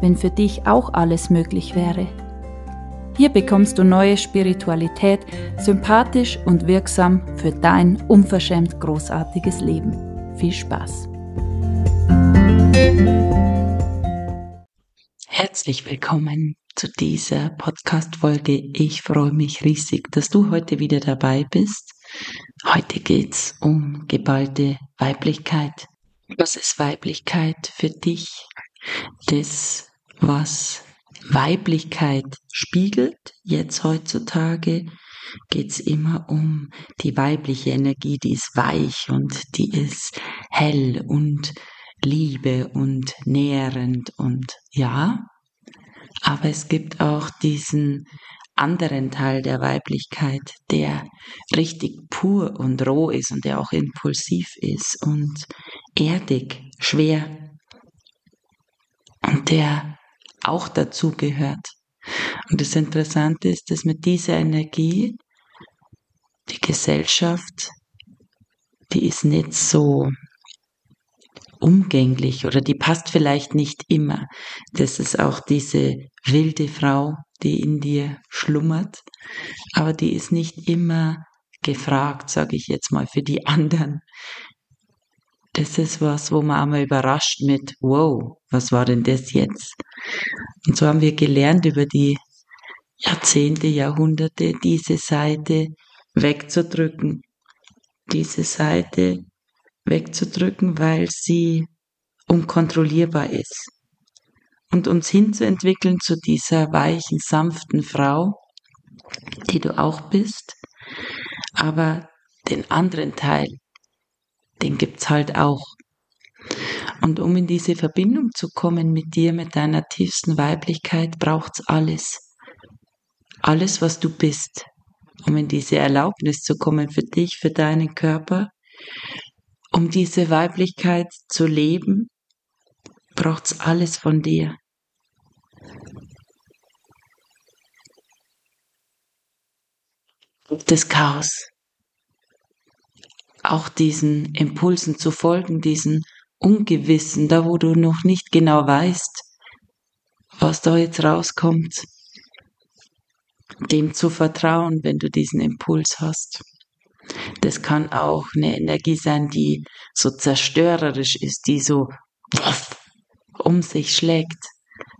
wenn für dich auch alles möglich wäre. Hier bekommst du neue Spiritualität, sympathisch und wirksam für dein unverschämt großartiges Leben. Viel Spaß! Herzlich willkommen zu dieser Podcast-Folge. Ich freue mich riesig, dass du heute wieder dabei bist. Heute geht's um geballte Weiblichkeit. Was ist Weiblichkeit für dich? Das was Weiblichkeit spiegelt. Jetzt heutzutage geht's immer um die weibliche Energie, die ist weich und die ist hell und Liebe und nährend und ja, aber es gibt auch diesen anderen Teil der Weiblichkeit, der richtig pur und roh ist und der auch impulsiv ist und erdig, schwer und der auch dazu gehört. Und das Interessante ist, dass mit dieser Energie die Gesellschaft, die ist nicht so umgänglich oder die passt vielleicht nicht immer. Das ist auch diese wilde Frau, die in dir schlummert, aber die ist nicht immer gefragt, sage ich jetzt mal, für die anderen das ist was, wo man einmal überrascht mit, wow, was war denn das jetzt? Und so haben wir gelernt über die Jahrzehnte, Jahrhunderte, diese Seite wegzudrücken, diese Seite wegzudrücken, weil sie unkontrollierbar ist. Und uns hinzuentwickeln zu dieser weichen, sanften Frau, die du auch bist, aber den anderen Teil, den gibt's halt auch. Und um in diese Verbindung zu kommen mit dir, mit deiner tiefsten Weiblichkeit, braucht's alles. Alles, was du bist. Um in diese Erlaubnis zu kommen für dich, für deinen Körper, um diese Weiblichkeit zu leben, braucht's alles von dir. Das Chaos auch diesen Impulsen zu folgen, diesen Ungewissen, da wo du noch nicht genau weißt, was da jetzt rauskommt, dem zu vertrauen, wenn du diesen Impuls hast. Das kann auch eine Energie sein, die so zerstörerisch ist, die so um sich schlägt.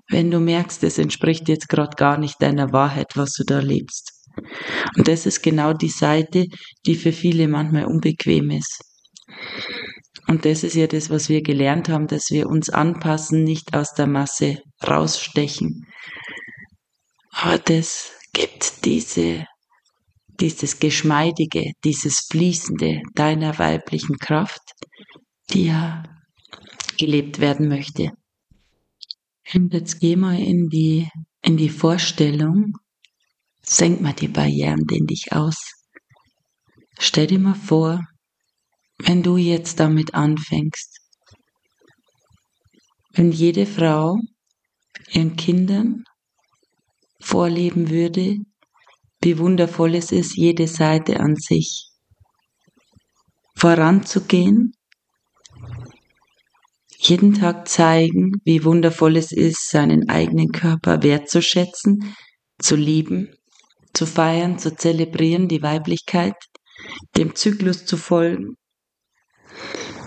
Wenn du merkst, es entspricht jetzt gerade gar nicht deiner Wahrheit, was du da lebst. Und das ist genau die Seite, die für viele manchmal unbequem ist. Und das ist ja das, was wir gelernt haben, dass wir uns anpassen, nicht aus der Masse rausstechen. Aber das gibt diese, dieses Geschmeidige, dieses Fließende deiner weiblichen Kraft, die ja gelebt werden möchte. Und jetzt geh mal in die, in die Vorstellung, Senk mal die Barrieren in dich aus. Stell dir mal vor, wenn du jetzt damit anfängst, wenn jede Frau ihren Kindern vorleben würde, wie wundervoll es ist, jede Seite an sich voranzugehen, jeden Tag zeigen, wie wundervoll es ist, seinen eigenen Körper wertzuschätzen, zu lieben zu feiern, zu zelebrieren, die Weiblichkeit, dem Zyklus zu folgen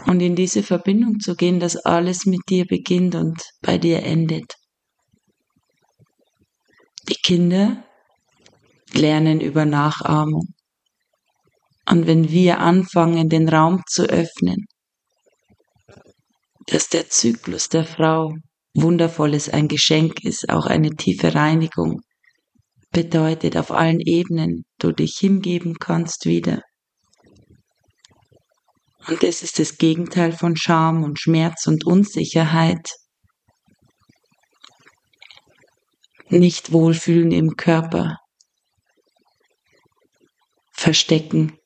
und in diese Verbindung zu gehen, dass alles mit dir beginnt und bei dir endet. Die Kinder lernen über Nachahmung. Und wenn wir anfangen, den Raum zu öffnen, dass der Zyklus der Frau wundervolles ein Geschenk ist, auch eine tiefe Reinigung, bedeutet auf allen Ebenen, du dich hingeben kannst wieder. Und das ist das Gegenteil von Scham und Schmerz und Unsicherheit. nicht wohlfühlen im Körper verstecken.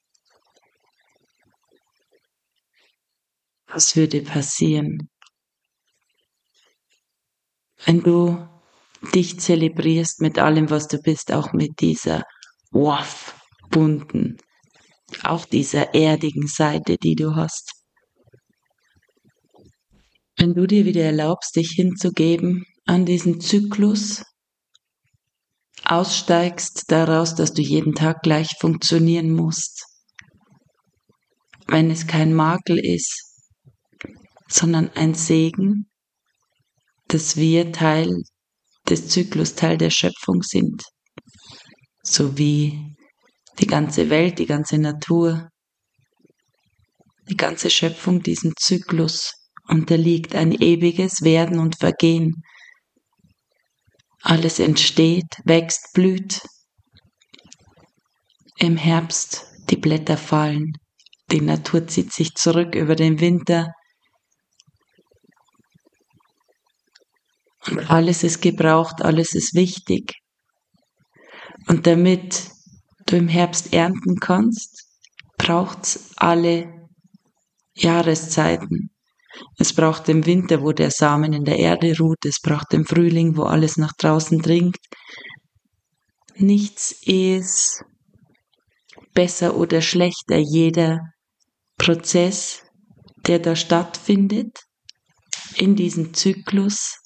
Was würde passieren, wenn du dich zelebrierst mit allem, was du bist, auch mit dieser waff, bunten, auch dieser erdigen Seite, die du hast. Wenn du dir wieder erlaubst, dich hinzugeben an diesen Zyklus, aussteigst daraus, dass du jeden Tag gleich funktionieren musst, wenn es kein Makel ist, sondern ein Segen, dass wir Teil des Zyklus, Teil der Schöpfung sind, so wie die ganze Welt, die ganze Natur, die ganze Schöpfung diesem Zyklus unterliegt, ein ewiges Werden und Vergehen. Alles entsteht, wächst, blüht. Im Herbst die Blätter fallen, die Natur zieht sich zurück über den Winter. Alles ist gebraucht, alles ist wichtig. Und damit du im Herbst ernten kannst, braucht's alle Jahreszeiten. Es braucht den Winter, wo der Samen in der Erde ruht. Es braucht den Frühling, wo alles nach draußen dringt. Nichts ist besser oder schlechter. Jeder Prozess, der da stattfindet, in diesem Zyklus,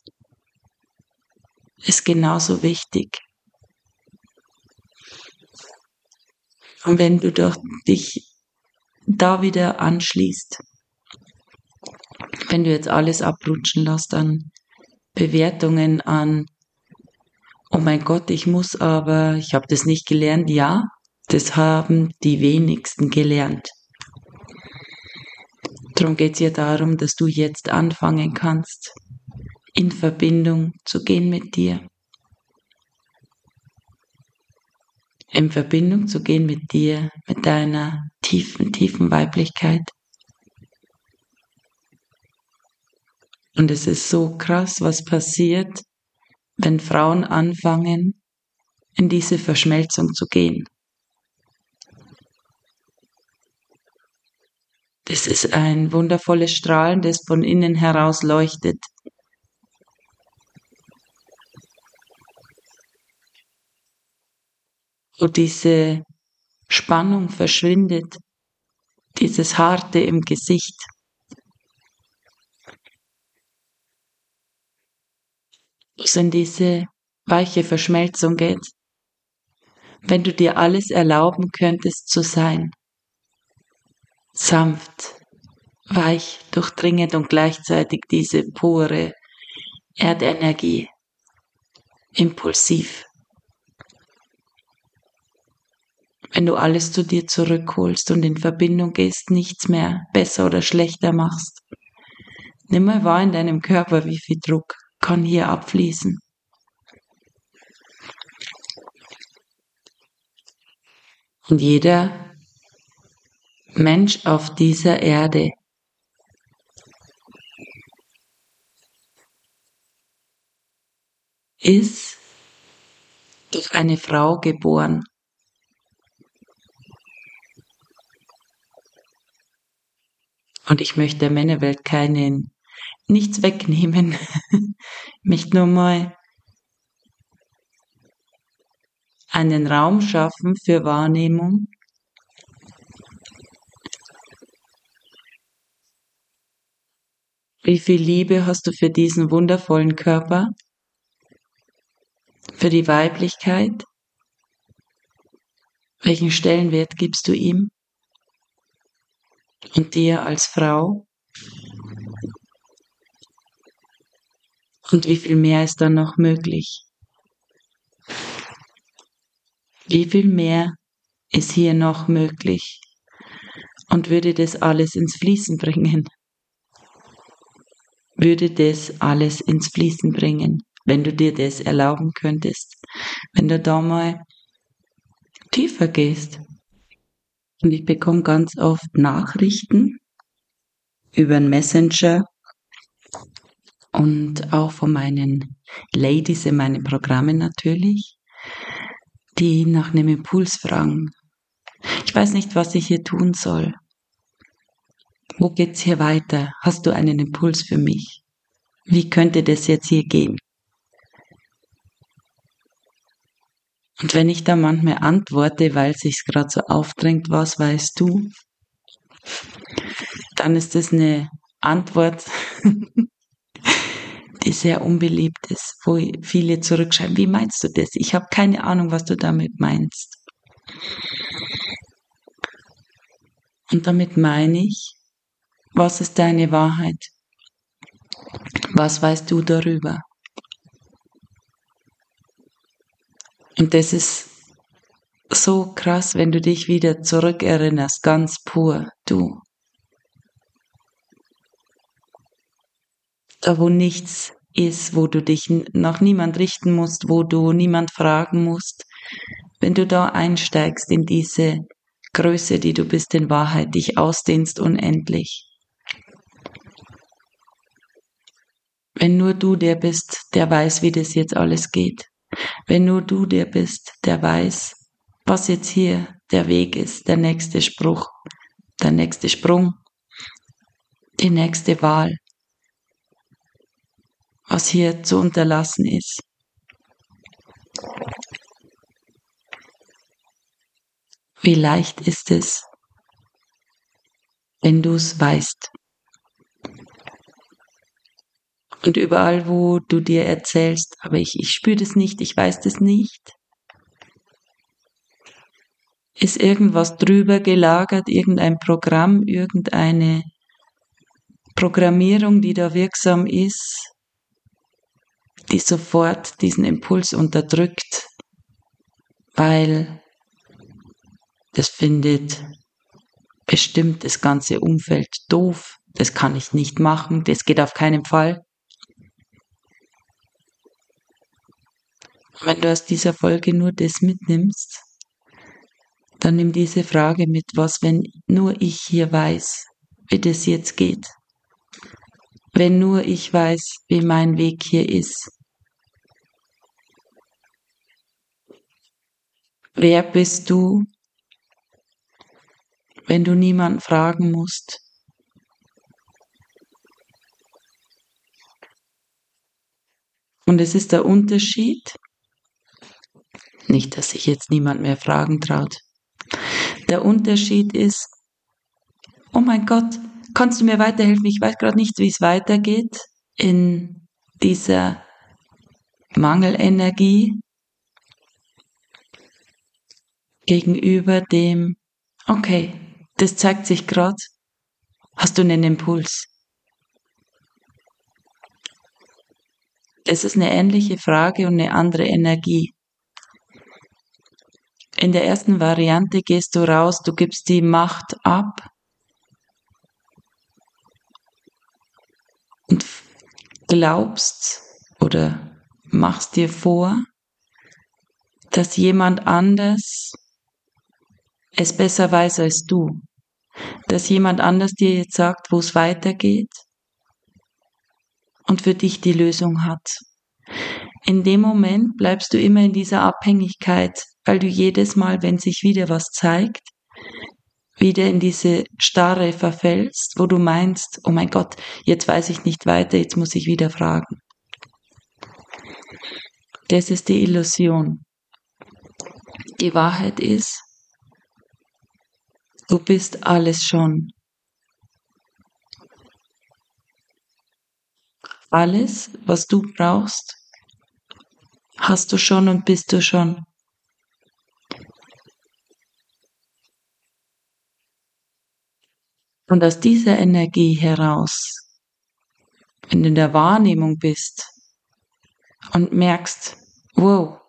ist genauso wichtig. Und wenn du doch dich da wieder anschließt, wenn du jetzt alles abrutschen lässt an Bewertungen, an, oh mein Gott, ich muss aber, ich habe das nicht gelernt, ja, das haben die wenigsten gelernt. Darum geht es ja darum, dass du jetzt anfangen kannst, in Verbindung zu gehen mit dir. In Verbindung zu gehen mit dir, mit deiner tiefen, tiefen Weiblichkeit. Und es ist so krass, was passiert, wenn Frauen anfangen, in diese Verschmelzung zu gehen. Das ist ein wundervolles Strahlen, das von innen heraus leuchtet. Wo diese Spannung verschwindet, dieses Harte im Gesicht. es in diese weiche Verschmelzung geht. Wenn du dir alles erlauben könntest zu sein. Sanft, weich, durchdringend und gleichzeitig diese pure Erdenergie. Impulsiv. Wenn du alles zu dir zurückholst und in Verbindung gehst, nichts mehr besser oder schlechter machst. Nimm mal wahr in deinem Körper, wie viel Druck kann hier abfließen. Und jeder Mensch auf dieser Erde ist durch eine Frau geboren. Und ich möchte der Männerwelt keinen nichts wegnehmen. Nicht nur mal einen Raum schaffen für Wahrnehmung. Wie viel Liebe hast du für diesen wundervollen Körper? Für die Weiblichkeit? Welchen Stellenwert gibst du ihm? Und dir als Frau? Und wie viel mehr ist dann noch möglich? Wie viel mehr ist hier noch möglich? Und würde das alles ins Fließen bringen? Würde das alles ins Fließen bringen, wenn du dir das erlauben könntest? Wenn du da mal tiefer gehst. Und ich bekomme ganz oft Nachrichten über einen Messenger und auch von meinen Ladies in meinen Programmen natürlich, die nach einem Impuls fragen. Ich weiß nicht, was ich hier tun soll. Wo geht's hier weiter? Hast du einen Impuls für mich? Wie könnte das jetzt hier gehen? Und wenn ich da manchmal antworte, weil sich's gerade so aufdrängt, was weißt du? Dann ist das eine Antwort, die sehr unbeliebt ist, wo viele zurückschreiben, wie meinst du das? Ich habe keine Ahnung, was du damit meinst. Und damit meine ich, was ist deine Wahrheit? Was weißt du darüber? Und das ist so krass, wenn du dich wieder zurückerinnerst, ganz pur, du. Da wo nichts ist, wo du dich nach niemand richten musst, wo du niemand fragen musst, wenn du da einsteigst in diese Größe, die du bist in Wahrheit, dich ausdehnst unendlich. Wenn nur du der bist, der weiß, wie das jetzt alles geht. Wenn nur du der bist, der weiß, was jetzt hier der Weg ist, der nächste Spruch, der nächste Sprung, die nächste Wahl, was hier zu unterlassen ist. Wie leicht ist es, wenn du es weißt. Und überall, wo du dir erzählst, aber ich, ich spüre das nicht, ich weiß das nicht, ist irgendwas drüber gelagert, irgendein Programm, irgendeine Programmierung, die da wirksam ist, die sofort diesen Impuls unterdrückt, weil das findet bestimmt das ganze Umfeld doof, das kann ich nicht machen, das geht auf keinen Fall. Wenn du aus dieser Folge nur das mitnimmst, dann nimm diese Frage mit, was, wenn nur ich hier weiß, wie das jetzt geht. Wenn nur ich weiß, wie mein Weg hier ist. Wer bist du, wenn du niemanden fragen musst? Und es ist der Unterschied, nicht, dass sich jetzt niemand mehr fragen traut. Der Unterschied ist, oh mein Gott, kannst du mir weiterhelfen? Ich weiß gerade nicht, wie es weitergeht in dieser Mangelenergie gegenüber dem, okay, das zeigt sich gerade, hast du einen Impuls. Es ist eine ähnliche Frage und eine andere Energie. In der ersten Variante gehst du raus, du gibst die Macht ab und glaubst oder machst dir vor, dass jemand anders es besser weiß als du, dass jemand anders dir jetzt sagt, wo es weitergeht und für dich die Lösung hat. In dem Moment bleibst du immer in dieser Abhängigkeit weil du jedes Mal, wenn sich wieder was zeigt, wieder in diese Starre verfällst, wo du meinst, oh mein Gott, jetzt weiß ich nicht weiter, jetzt muss ich wieder fragen. Das ist die Illusion. Die Wahrheit ist, du bist alles schon. Alles, was du brauchst, hast du schon und bist du schon. Und aus dieser Energie heraus, wenn du in der Wahrnehmung bist und merkst, wow,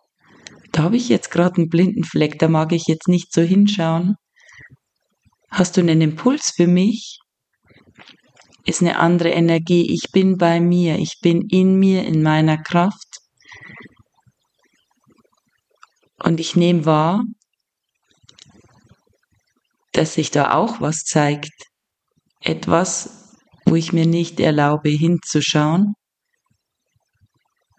da habe ich jetzt gerade einen blinden Fleck, da mag ich jetzt nicht so hinschauen. Hast du einen Impuls für mich? Ist eine andere Energie. Ich bin bei mir, ich bin in mir, in meiner Kraft. Und ich nehme wahr, dass sich da auch was zeigt etwas, wo ich mir nicht erlaube hinzuschauen,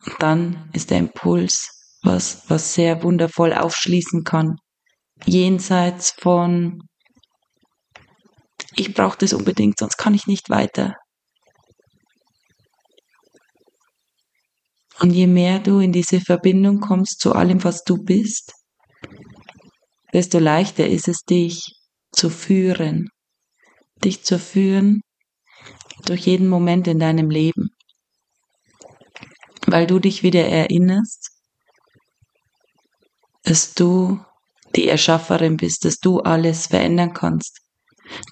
Und dann ist der Impuls, was, was sehr wundervoll aufschließen kann. Jenseits von, ich brauche das unbedingt, sonst kann ich nicht weiter. Und je mehr du in diese Verbindung kommst zu allem, was du bist, desto leichter ist es, dich zu führen. Dich zu führen durch jeden Moment in deinem Leben. Weil du dich wieder erinnerst, dass du die Erschafferin bist, dass du alles verändern kannst,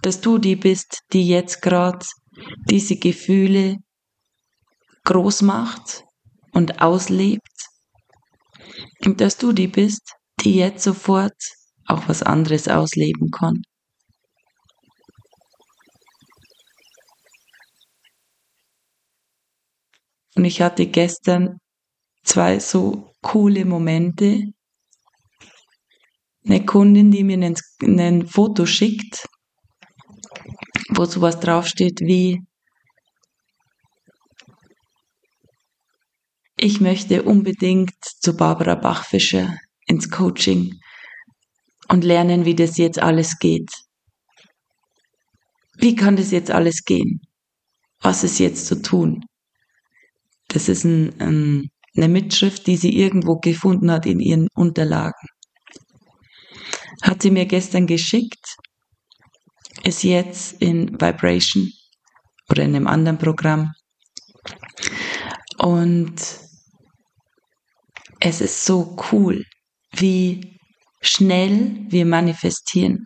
dass du die bist, die jetzt gerade diese Gefühle groß macht und auslebt und dass du die bist, die jetzt sofort auch was anderes ausleben kann. Und ich hatte gestern zwei so coole Momente. Eine Kundin, die mir ein, Foto schickt, wo sowas draufsteht wie, ich möchte unbedingt zu Barbara Bachfischer ins Coaching und lernen, wie das jetzt alles geht. Wie kann das jetzt alles gehen? Was ist jetzt zu tun? Das ist ein, ein, eine Mitschrift, die sie irgendwo gefunden hat in ihren Unterlagen. Hat sie mir gestern geschickt, ist jetzt in Vibration oder in einem anderen Programm. Und es ist so cool, wie schnell wir manifestieren,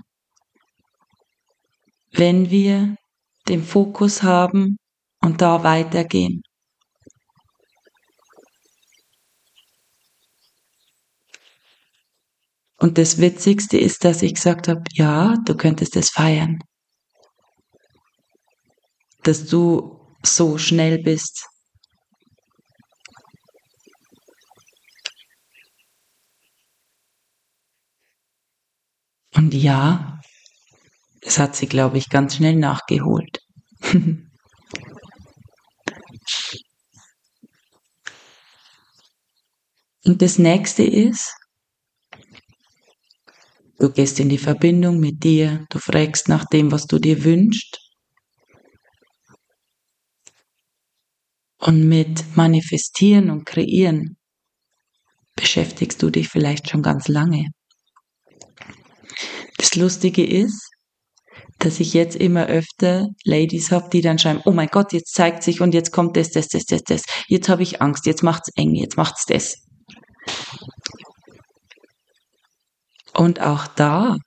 wenn wir den Fokus haben und da weitergehen. Und das Witzigste ist, dass ich gesagt habe, ja, du könntest es feiern. Dass du so schnell bist. Und ja, das hat sie, glaube ich, ganz schnell nachgeholt. Und das nächste ist, Du gehst in die Verbindung mit dir, du fragst nach dem, was du dir wünschst. Und mit Manifestieren und Kreieren beschäftigst du dich vielleicht schon ganz lange. Das Lustige ist, dass ich jetzt immer öfter Ladies habe, die dann schreiben, oh mein Gott, jetzt zeigt sich und jetzt kommt das, das, das, das, das. Jetzt habe ich Angst, jetzt macht's eng, jetzt macht's das. Und auch da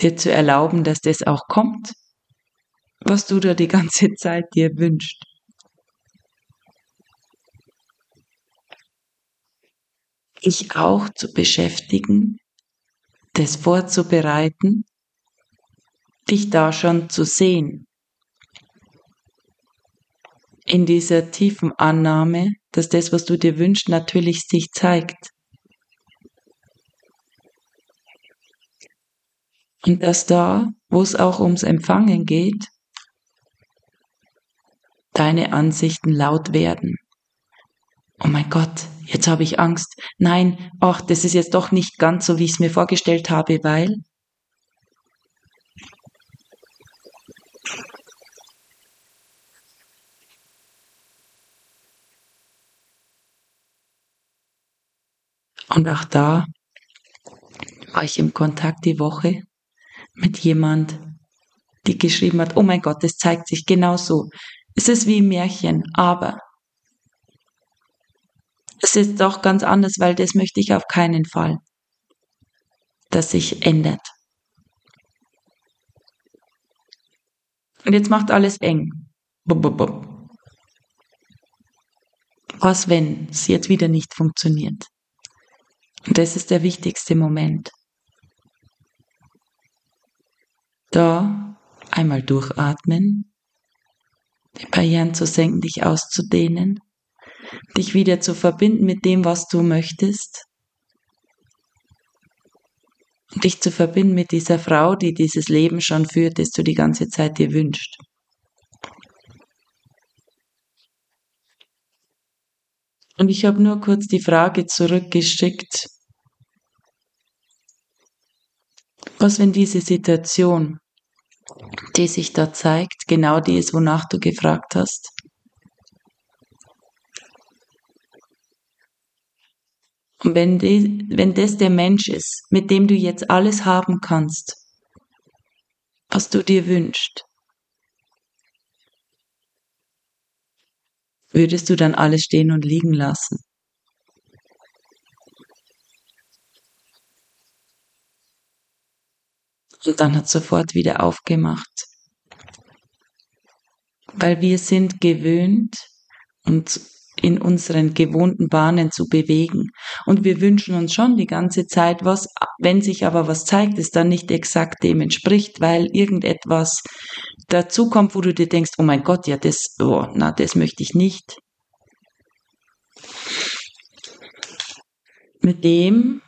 dir zu erlauben, dass das auch kommt, was du da die ganze Zeit dir wünschst. Dich auch zu beschäftigen, das vorzubereiten, dich da schon zu sehen. In dieser tiefen Annahme, dass das, was du dir wünschst, natürlich sich zeigt. Und dass da, wo es auch ums Empfangen geht, deine Ansichten laut werden. Oh mein Gott, jetzt habe ich Angst. Nein, ach, das ist jetzt doch nicht ganz so, wie ich es mir vorgestellt habe, weil. Und auch da war ich im Kontakt die Woche mit jemand, die geschrieben hat, oh mein Gott, es zeigt sich genau so. Es ist wie ein Märchen, aber es ist doch ganz anders, weil das möchte ich auf keinen Fall, dass sich ändert. Und jetzt macht alles eng. Was, wenn es jetzt wieder nicht funktioniert? Und das ist der wichtigste Moment. Da einmal durchatmen, die Barrieren zu senken, dich auszudehnen, dich wieder zu verbinden mit dem, was du möchtest, und dich zu verbinden mit dieser Frau, die dieses Leben schon führt, das du die ganze Zeit dir wünschst. Und ich habe nur kurz die Frage zurückgeschickt, was wenn diese Situation, die sich da zeigt, genau die ist, wonach du gefragt hast? Und wenn, die, wenn das der Mensch ist, mit dem du jetzt alles haben kannst, was du dir wünschst, würdest du dann alles stehen und liegen lassen? Und dann hat sofort wieder aufgemacht. Weil wir sind gewöhnt und in unseren gewohnten Bahnen zu bewegen. Und wir wünschen uns schon die ganze Zeit was, wenn sich aber was zeigt, es dann nicht exakt dem entspricht, weil irgendetwas dazukommt, wo du dir denkst, oh mein Gott, ja, das, oh, na, das möchte ich nicht. Mit dem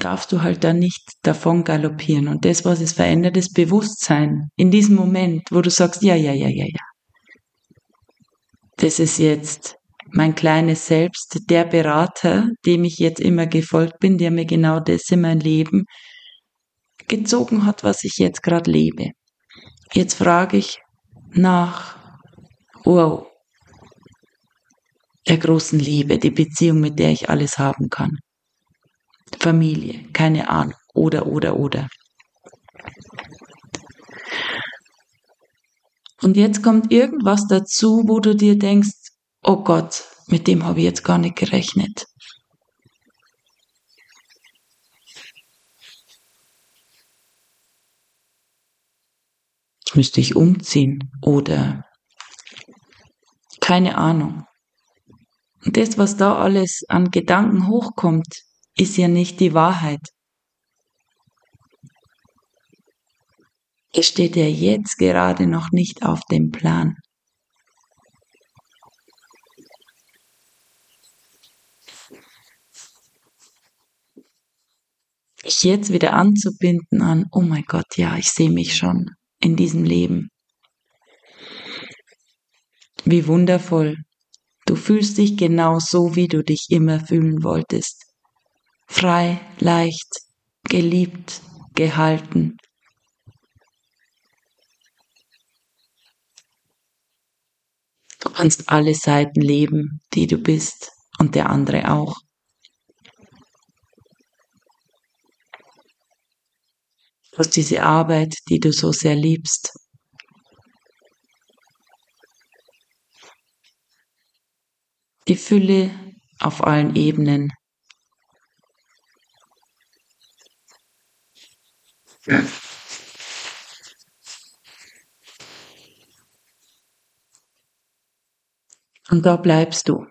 darfst du halt dann nicht davon galoppieren. Und das, was es verändert, ist Bewusstsein. In diesem Moment, wo du sagst, ja, ja, ja, ja, ja das ist jetzt mein kleines Selbst, der Berater, dem ich jetzt immer gefolgt bin, der mir genau das in mein Leben gezogen hat, was ich jetzt gerade lebe. Jetzt frage ich nach, wow, der großen Liebe, die Beziehung, mit der ich alles haben kann. Familie, keine Ahnung, oder, oder, oder. Und jetzt kommt irgendwas dazu, wo du dir denkst, oh Gott, mit dem habe ich jetzt gar nicht gerechnet. Müsste ich umziehen oder keine Ahnung. Und das, was da alles an Gedanken hochkommt, ist ja nicht die Wahrheit. Es steht ja jetzt gerade noch nicht auf dem Plan. Ich jetzt wieder anzubinden an, oh mein Gott, ja, ich sehe mich schon in diesem Leben. Wie wundervoll. Du fühlst dich genau so, wie du dich immer fühlen wolltest. Frei, leicht, geliebt, gehalten, Du kannst alle Seiten leben, die du bist und der andere auch. Du hast diese Arbeit, die du so sehr liebst. Die Fülle auf allen Ebenen. Und da bleibst du.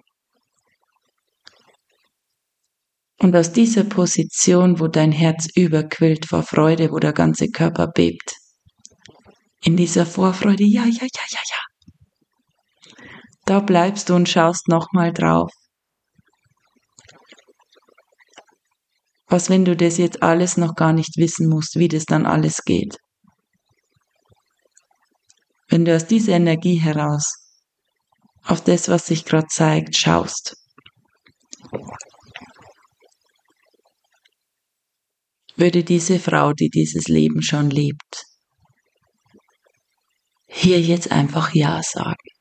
Und aus dieser Position, wo dein Herz überquillt vor Freude, wo der ganze Körper bebt, in dieser Vorfreude, ja, ja, ja, ja, ja, da bleibst du und schaust nochmal drauf. Was, wenn du das jetzt alles noch gar nicht wissen musst, wie das dann alles geht? Wenn du aus dieser Energie heraus auf das, was sich gerade zeigt, schaust. Würde diese Frau, die dieses Leben schon lebt, hier jetzt einfach Ja sagen.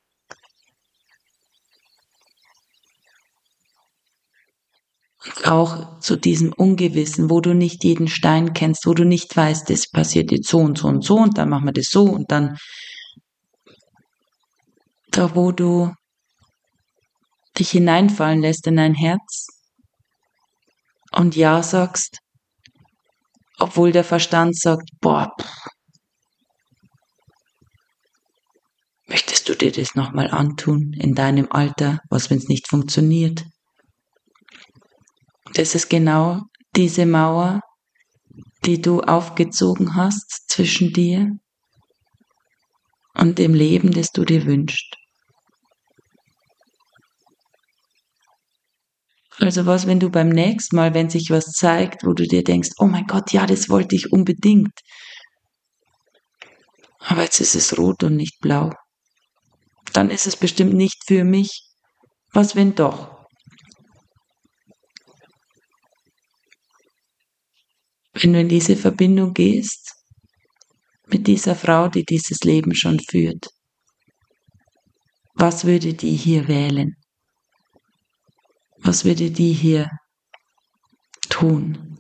Auch zu diesem Ungewissen, wo du nicht jeden Stein kennst, wo du nicht weißt, das passiert jetzt so und so und so und dann machen wir das so und dann da wo du dich hineinfallen lässt in dein Herz und Ja sagst, obwohl der Verstand sagt, boah, pff, möchtest du dir das nochmal antun in deinem Alter, was wenn es nicht funktioniert? Das ist genau diese Mauer, die du aufgezogen hast zwischen dir und dem Leben, das du dir wünschst. Also was, wenn du beim nächsten Mal, wenn sich was zeigt, wo du dir denkst, oh mein Gott, ja, das wollte ich unbedingt. Aber jetzt ist es rot und nicht blau. Dann ist es bestimmt nicht für mich. Was wenn doch? Wenn du in diese Verbindung gehst mit dieser Frau, die dieses Leben schon führt, was würde die hier wählen? Was würde die hier tun?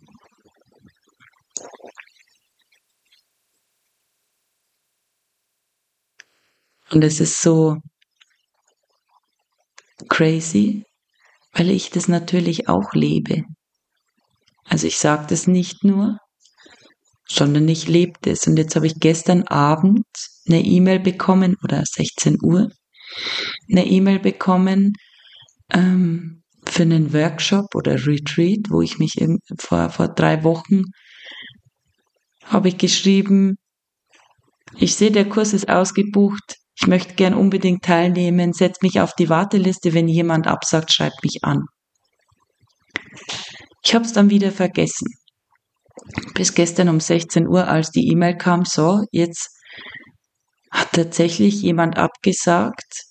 Und es ist so crazy, weil ich das natürlich auch lebe. Also ich sage das nicht nur, sondern ich lebe das. Und jetzt habe ich gestern Abend eine E-Mail bekommen oder 16 Uhr eine E-Mail bekommen ähm, für einen Workshop oder Retreat, wo ich mich vor, vor drei Wochen habe ich geschrieben, ich sehe, der Kurs ist ausgebucht. Ich möchte gern unbedingt teilnehmen. Setz mich auf die Warteliste. Wenn jemand absagt, schreibt mich an. Ich habe es dann wieder vergessen. Bis gestern um 16 Uhr, als die E-Mail kam, so, jetzt hat tatsächlich jemand abgesagt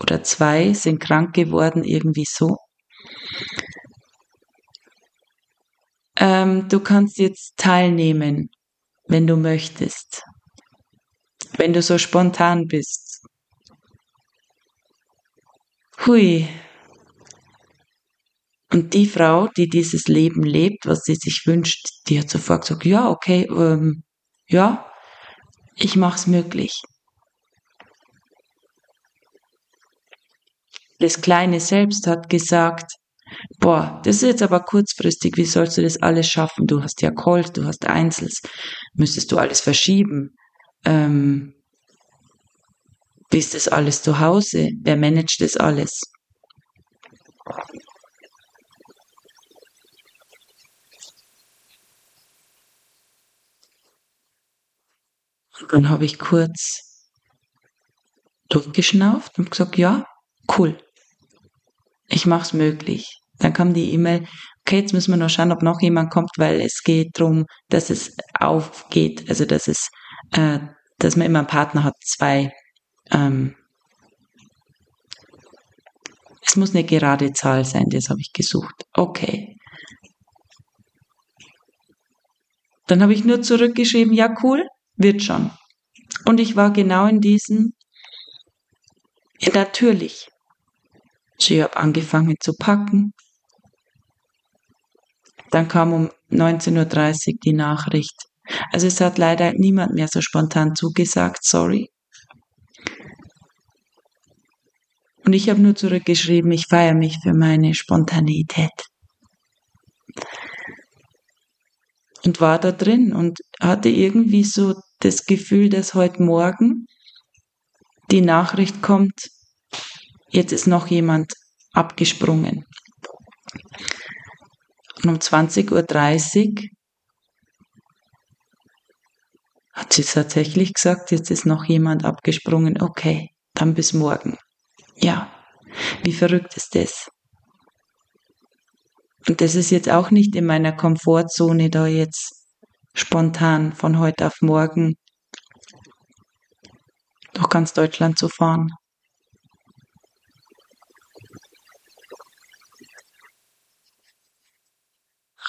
oder zwei sind krank geworden, irgendwie so. Ähm, du kannst jetzt teilnehmen, wenn du möchtest, wenn du so spontan bist. Hui. Und die Frau, die dieses Leben lebt, was sie sich wünscht, die hat sofort gesagt, ja, okay, ähm, ja, ich mach's möglich. Das kleine Selbst hat gesagt, boah, das ist jetzt aber kurzfristig, wie sollst du das alles schaffen? Du hast ja Calls, du hast Einzels, müsstest du alles verschieben. Ähm, wie ist das alles zu Hause? Wer managt das alles? Und dann habe ich kurz durchgeschnauft und gesagt, ja, cool ich mache es möglich. Dann kam die E-Mail, okay, jetzt müssen wir noch schauen, ob noch jemand kommt, weil es geht darum, dass es aufgeht, also dass es, äh, dass man immer einen Partner hat, zwei. Ähm, es muss eine gerade Zahl sein, das habe ich gesucht. Okay. Dann habe ich nur zurückgeschrieben, ja cool, wird schon. Und ich war genau in diesem, ja, natürlich, ich habe angefangen zu packen. Dann kam um 19.30 Uhr die Nachricht. Also es hat leider niemand mehr so spontan zugesagt, sorry. Und ich habe nur zurückgeschrieben, ich feiere mich für meine Spontaneität. Und war da drin und hatte irgendwie so das Gefühl, dass heute Morgen die Nachricht kommt, Jetzt ist noch jemand abgesprungen. Und um 20.30 Uhr hat sie tatsächlich gesagt, jetzt ist noch jemand abgesprungen. Okay, dann bis morgen. Ja, wie verrückt ist das? Und das ist jetzt auch nicht in meiner Komfortzone, da jetzt spontan von heute auf morgen durch ganz Deutschland zu fahren.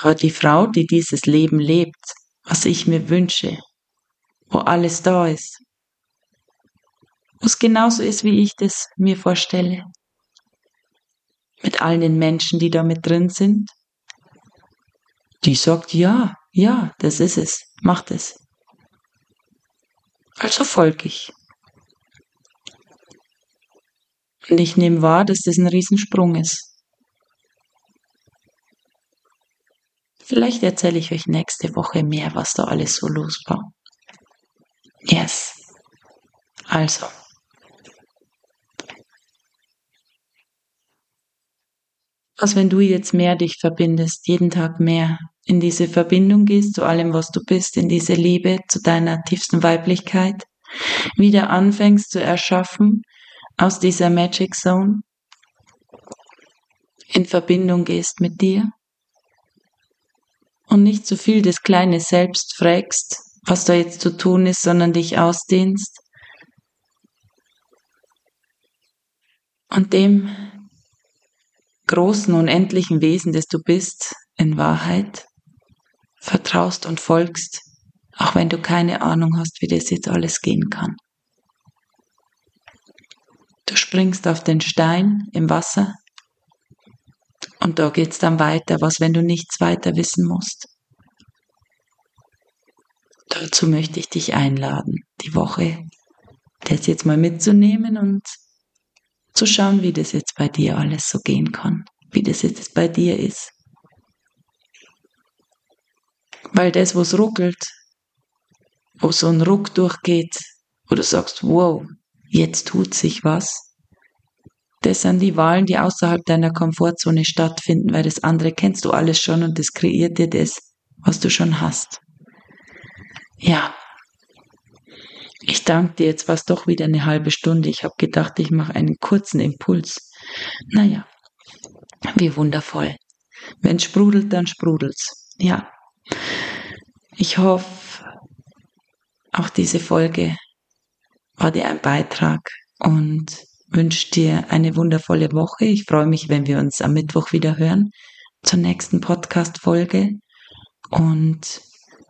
Aber die Frau, die dieses Leben lebt, was ich mir wünsche, wo alles da ist, wo es genauso ist, wie ich das mir vorstelle, mit allen den Menschen, die da mit drin sind, die sagt, ja, ja, das ist es, macht es. Also folge ich. Und ich nehme wahr, dass das ein Riesensprung ist. Vielleicht erzähle ich euch nächste Woche mehr, was da alles so los war. Yes. Also. Was, wenn du jetzt mehr dich verbindest, jeden Tag mehr in diese Verbindung gehst zu allem, was du bist, in diese Liebe, zu deiner tiefsten Weiblichkeit, wieder anfängst zu erschaffen aus dieser Magic Zone, in Verbindung gehst mit dir, und nicht zu viel das kleine Selbst fragst, was da jetzt zu tun ist, sondern dich ausdehnst und dem großen, unendlichen Wesen, das du bist, in Wahrheit vertraust und folgst, auch wenn du keine Ahnung hast, wie das jetzt alles gehen kann. Du springst auf den Stein im Wasser und da geht's dann weiter, was wenn du nichts weiter wissen musst. Dazu möchte ich dich einladen, die Woche das jetzt mal mitzunehmen und zu schauen, wie das jetzt bei dir alles so gehen kann, wie das jetzt bei dir ist. Weil das, wo es ruckelt, wo so ein Ruck durchgeht, wo du sagst, wow, jetzt tut sich was, das sind die Wahlen, die außerhalb deiner Komfortzone stattfinden, weil das andere kennst du alles schon und das kreiert dir das, was du schon hast. Ja. Ich danke dir, jetzt war es doch wieder eine halbe Stunde. Ich habe gedacht, ich mache einen kurzen Impuls. Naja, wie wundervoll. Wenn sprudelt, dann sprudelt's. Ja. Ich hoffe, auch diese Folge war dir ein Beitrag und wünsche dir eine wundervolle Woche. Ich freue mich, wenn wir uns am Mittwoch wieder hören zur nächsten Podcast-Folge. Und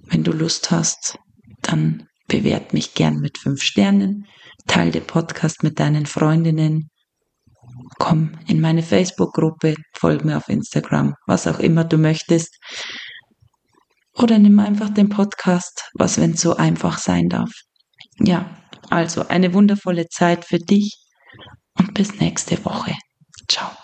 wenn du Lust hast, dann bewert mich gern mit fünf Sternen, teile den Podcast mit deinen Freundinnen, komm in meine Facebook-Gruppe, folg mir auf Instagram, was auch immer du möchtest. Oder nimm einfach den Podcast, was wenn es so einfach sein darf. Ja, also eine wundervolle Zeit für dich und bis nächste Woche. Ciao.